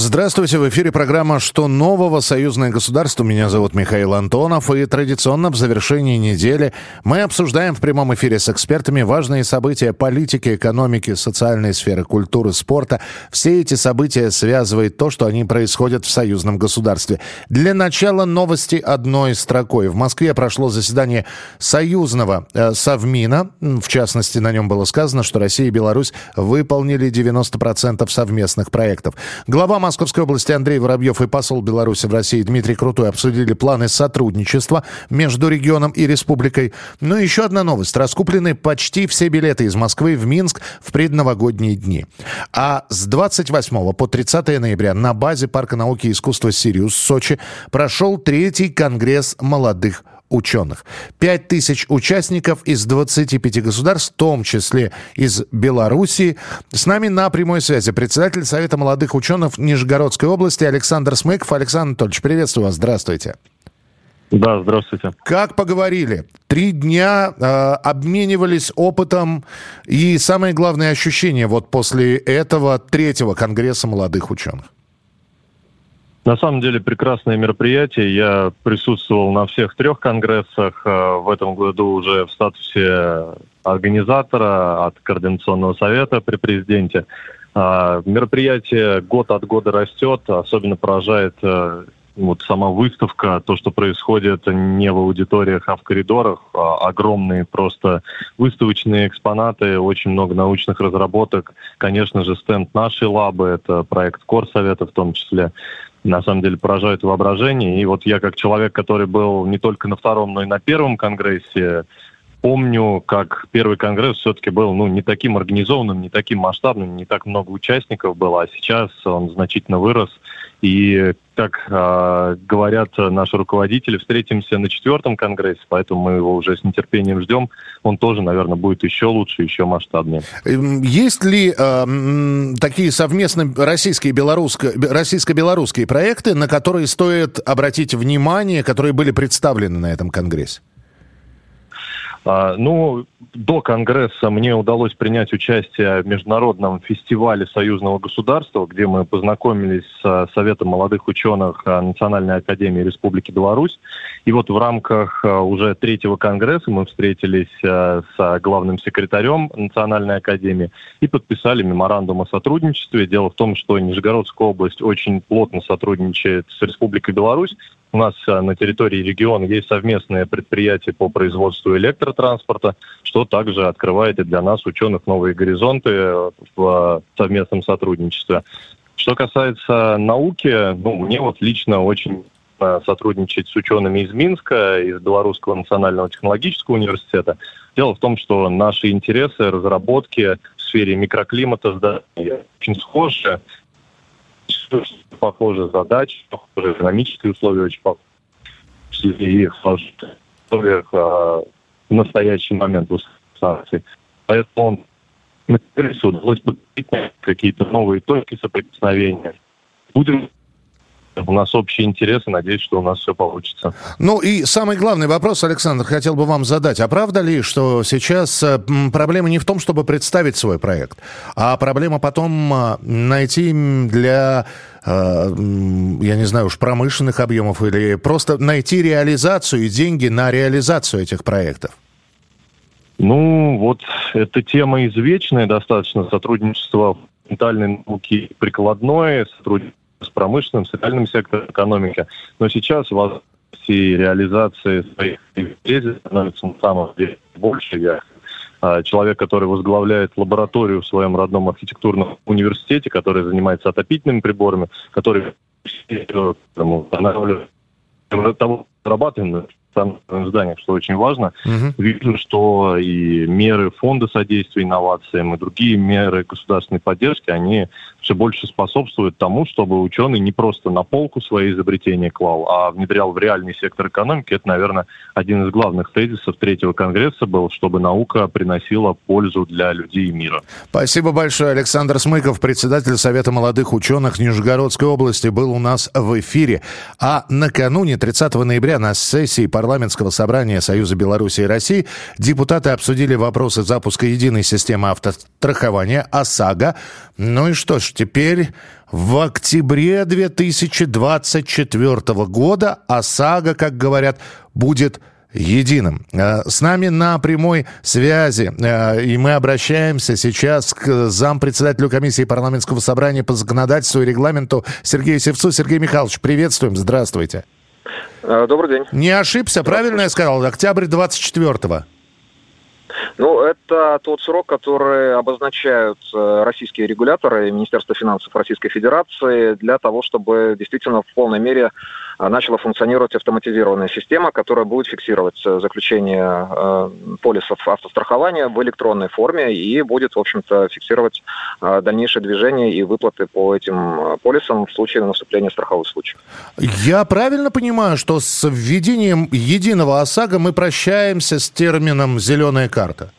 Здравствуйте, в эфире программа «Что нового? Союзное государство». Меня зовут Михаил Антонов, и традиционно в завершении недели мы обсуждаем в прямом эфире с экспертами важные события политики, экономики, социальной сферы, культуры, спорта. Все эти события связывает то, что они происходят в союзном государстве. Для начала новости одной строкой. В Москве прошло заседание союзного э, Совмина. В частности, на нем было сказано, что Россия и Беларусь выполнили 90% совместных проектов. Глава Московской области Андрей Воробьев и посол Беларуси в России Дмитрий Крутой обсудили планы сотрудничества между регионом и республикой. Ну и еще одна новость. Раскуплены почти все билеты из Москвы в Минск в предновогодние дни. А с 28 по 30 ноября на базе Парка науки и искусства «Сириус» в Сочи прошел третий конгресс молодых ученых. Пять тысяч участников из 25 государств, в том числе из Белоруссии. С нами на прямой связи председатель Совета молодых ученых Нижегородской области Александр Смыков. Александр Анатольевич, приветствую вас. Здравствуйте. Да, здравствуйте. Как поговорили? Три дня э, обменивались опытом и самое главное ощущение вот после этого третьего конгресса молодых ученых. На самом деле прекрасное мероприятие. Я присутствовал на всех трех конгрессах. Э, в этом году уже в статусе организатора от Координационного совета при президенте. Э, мероприятие год от года растет. Особенно поражает э, вот сама выставка, то, что происходит не в аудиториях, а в коридорах, огромные просто выставочные экспонаты, очень много научных разработок. Конечно же, стенд нашей лабы, это проект Корсовета в том числе на самом деле поражают воображение. И вот я как человек, который был не только на втором, но и на первом конгрессе, помню, как первый конгресс все-таки был ну, не таким организованным, не таким масштабным, не так много участников было, а сейчас он значительно вырос. И, как э, говорят наши руководители, встретимся на четвертом конгрессе, поэтому мы его уже с нетерпением ждем. Он тоже, наверное, будет еще лучше, еще масштабнее. Эм, есть ли э, такие совместные российские белорусско, российско-белорусские проекты, на которые стоит обратить внимание, которые были представлены на этом конгрессе? А, ну, до Конгресса мне удалось принять участие в международном фестивале союзного государства, где мы познакомились с Советом молодых ученых Национальной академии Республики Беларусь. И вот в рамках а, уже третьего Конгресса мы встретились а, с главным секретарем Национальной академии и подписали меморандум о сотрудничестве. Дело в том, что Нижегородская область очень плотно сотрудничает с Республикой Беларусь у нас э, на территории региона есть совместные предприятия по производству электротранспорта, что также открывает и для нас, ученых, новые горизонты э, в совместном сотрудничестве. Что касается науки, ну, мне вот лично очень э, сотрудничать с учеными из Минска, из Белорусского национального технологического университета. Дело в том, что наши интересы, разработки в сфере микроклимата очень схожи похожие задачи, похожие экономические условия очень похожи. И в условиях а, в настоящий момент санкций. Поэтому на удалось какие-то новые точки соприкосновения. Будем у нас общие интересы, надеюсь, что у нас все получится. Ну и самый главный вопрос, Александр, хотел бы вам задать. А правда ли, что сейчас э, проблема не в том, чтобы представить свой проект, а проблема потом э, найти для э, я не знаю уж, промышленных объемов или просто найти реализацию и деньги на реализацию этих проектов? Ну, вот эта тема извечная достаточно, сотрудничество фундаментальной науки прикладное, сотрудничество с промышленным, с реальным сектором экономики. Но сейчас возможности реализации своих идей становится на самом деле больше. Я а, человек, который возглавляет лабораторию в своем родном архитектурном университете, который занимается отопительными приборами, который устанавливает того, разрабатываем в зданиях, что очень важно. Угу. Вижу, что и меры фонда содействия инновациям, и другие меры государственной поддержки, они все больше способствует тому, чтобы ученый не просто на полку свои изобретения клал, а внедрял в реальный сектор экономики. Это, наверное, один из главных тезисов третьего конгресса был, чтобы наука приносила пользу для людей и мира. Спасибо большое. Александр Смыков, председатель Совета молодых ученых Нижегородской области, был у нас в эфире. А накануне 30 ноября на сессии парламентского собрания Союза Беларуси и России депутаты обсудили вопросы запуска единой системы автострахования ОСАГО. Ну и что ж, теперь в октябре 2024 года ОСАГО, как говорят, будет единым. Э, с нами на прямой связи, э, и мы обращаемся сейчас к зампредседателю комиссии парламентского собрания по законодательству и регламенту Сергею Севцу. Сергей Михайлович, приветствуем, здравствуйте. Э, добрый день. Не ошибся, правильно я сказал? Октябрь 24-го. Ну, это тот срок, который обозначают российские регуляторы Министерства финансов Российской Федерации для того, чтобы действительно в полной мере а, начала функционировать автоматизированная система, которая будет фиксировать э, заключение э, полисов автострахования в электронной форме и будет, в общем-то, фиксировать э, дальнейшее движение и выплаты по этим полисам в случае наступления страховых случаев. Я правильно понимаю, что с введением единого ОСАГО мы прощаемся с термином «зеленая карта»? карта.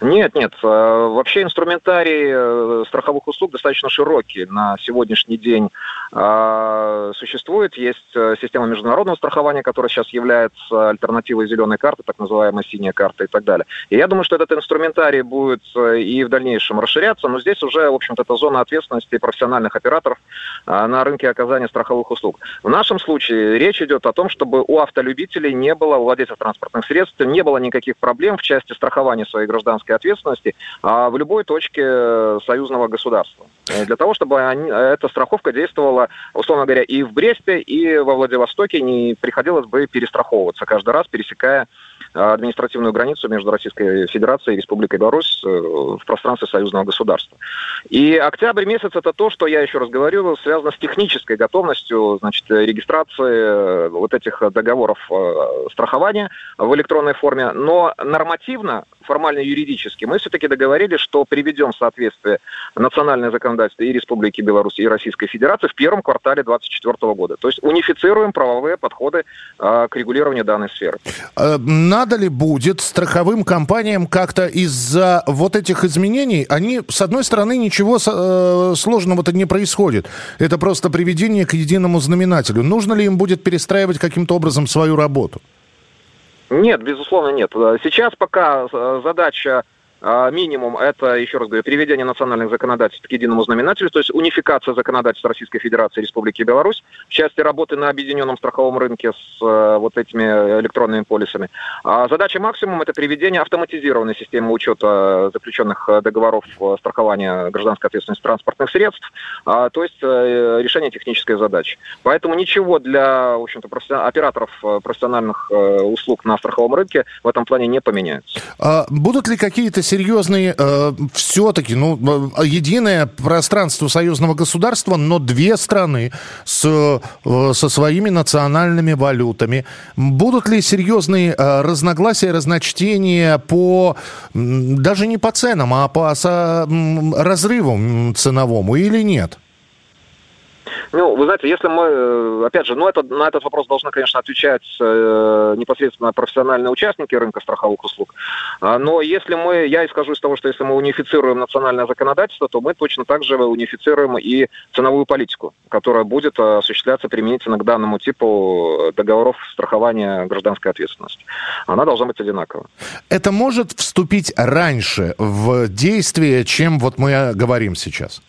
Нет, нет. Вообще инструментарий страховых услуг достаточно широкий. На сегодняшний день а, существует. Есть э, система международного страхования, которая сейчас является альтернативой зеленой карты, так называемая синяя карта и так далее. И я думаю, что этот инструментарий будет э, и в дальнейшем расширяться, но здесь уже, в общем-то, это зона ответственности профессиональных операторов на рынке оказания страховых услуг. В нашем случае речь идет о том, чтобы у автолюбителей не было, у владельцев транспортных средств, не было никаких проблем в части страхования своей гражданской ответственности а в любой точке э, союзного государства. Для того, чтобы они, эта страховка действовала условно говоря, и в Бресте, и во Владивостоке не приходилось бы перестраховываться каждый раз, пересекая административную границу между Российской Федерацией и Республикой Беларусь э, в пространстве союзного государства. И октябрь месяц это то, что я еще раз говорю, связано с технической готовностью значит, регистрации э, вот этих договоров э, страхования в электронной форме. Но нормативно формально юридически, мы все-таки договорились, что приведем в соответствие национальное законодательство и Республики Беларусь, и Российской Федерации в первом квартале 2024 года. То есть унифицируем правовые подходы э, к регулированию данной сферы. Э, надо ли будет страховым компаниям как-то из-за вот этих изменений, они, с одной стороны, ничего э, сложного-то не происходит. Это просто приведение к единому знаменателю. Нужно ли им будет перестраивать каким-то образом свою работу? Нет, безусловно, нет. Сейчас пока э, задача минимум это, еще раз говорю, переведение национальных законодательств к единому знаменателю, то есть унификация законодательства Российской Федерации и Республики Беларусь в части работы на объединенном страховом рынке с э, вот этими электронными полисами. А задача максимум это приведение автоматизированной системы учета заключенных э, договоров э, страхования гражданской ответственности транспортных средств, а, то есть решение технической задачи. Поэтому ничего для, в общем-то, операторов профессиональных услуг на страховом рынке в этом плане не поменяется. А будут ли какие-то серьезные, э, все-таки, ну, э, единое пространство союзного государства, но две страны с, э, со своими национальными валютами. Будут ли серьезные э, разногласия, разночтения по, даже не по ценам, а по со, разрыву ценовому или нет? Ну, вы знаете, если мы, э, опять же, ну, это, на этот вопрос должны, конечно, отвечать э, непосредственно профессиональные участники рынка страховых услуг. А, но если мы, я исхожу из того, что если мы унифицируем национальное законодательство, то мы точно так же унифицируем и ценовую политику, которая будет осуществляться применительно к данному типу договоров страхования гражданской ответственности. Она должна быть одинакова. Это может вступить раньше в действие, чем вот мы говорим сейчас?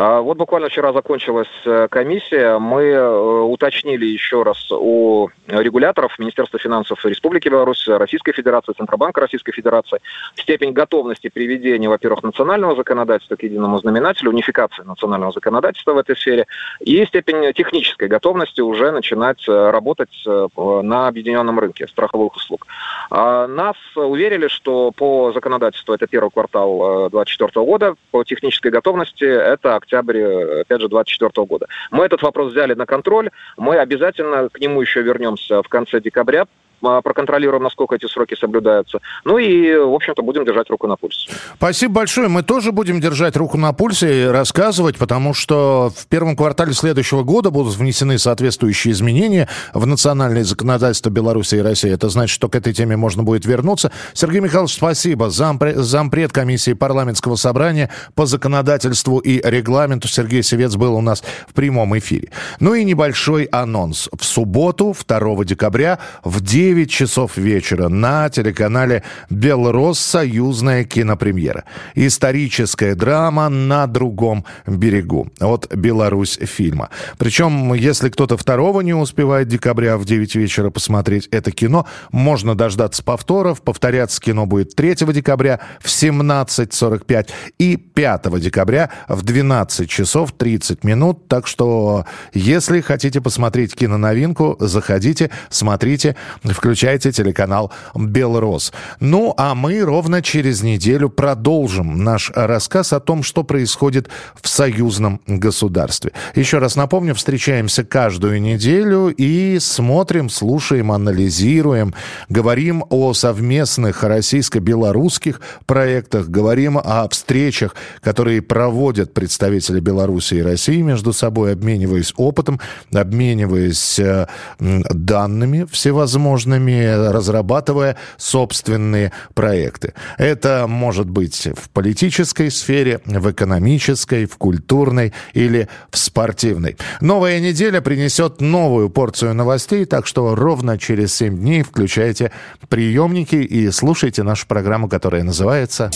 А, вот буквально вчера закончилась э, комиссия. Мы э, уточнили еще раз у регуляторов Министерства финансов Республики Беларусь, Российской Федерации, Центробанка Российской Федерации степень готовности приведения, во-первых, национального законодательства к единому знаменателю, унификации национального законодательства в этой сфере, и степень технической готовности уже начинать э, работать на объединенном рынке страховых услуг. А, нас уверили, что по законодательству это первый квартал 2024 года, по технической готовности это октябрь, опять же, 2024 года. Мы этот вопрос взяли на контроль, мы обязательно к нему еще вернемся в конце декабря, проконтролируем, насколько эти сроки соблюдаются. Ну и, в общем-то, будем держать руку на пульсе. Спасибо большое. Мы тоже будем держать руку на пульсе и рассказывать, потому что в первом квартале следующего года будут внесены соответствующие изменения в национальное законодательство Беларуси и России. Это значит, что к этой теме можно будет вернуться. Сергей Михайлович, спасибо. Зампред, зампред комиссии парламентского собрания по законодательству и регламенту Сергей Севец был у нас в прямом эфире. Ну и небольшой анонс. В субботу, 2 декабря, в 9 часов вечера на телеканале «Белрос. Союзная кинопремьера». Историческая драма «На другом берегу» от «Беларусь» фильма. Причем, если кто-то второго не успевает декабря в 9 вечера посмотреть это кино, можно дождаться повторов. Повторяться кино будет 3 декабря в 17.45 и 5 декабря в 12 часов 30 минут. Так что, если хотите посмотреть киноновинку, заходите, смотрите, включайте телеканал «Белрос». Ну, а мы ровно через неделю продолжим наш рассказ о том, что происходит в союзном государстве. Еще раз напомню, встречаемся каждую неделю и смотрим, слушаем, анализируем, говорим о совместных российско-белорусских проектах, говорим о встречах, которые проводят представители Беларуси и России между собой, обмениваясь опытом, обмениваясь э, данными всевозможными, разрабатывая собственные проекты. Это может быть в политической сфере, в экономической, в культурной или в спортивной. Новая неделя принесет новую порцию новостей, так что ровно через 7 дней включайте приемники и слушайте нашу программу, которая называется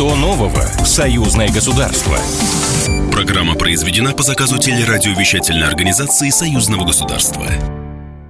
что нового в союзное государство? Программа произведена по заказу телерадиовещательной организации Союзного государства.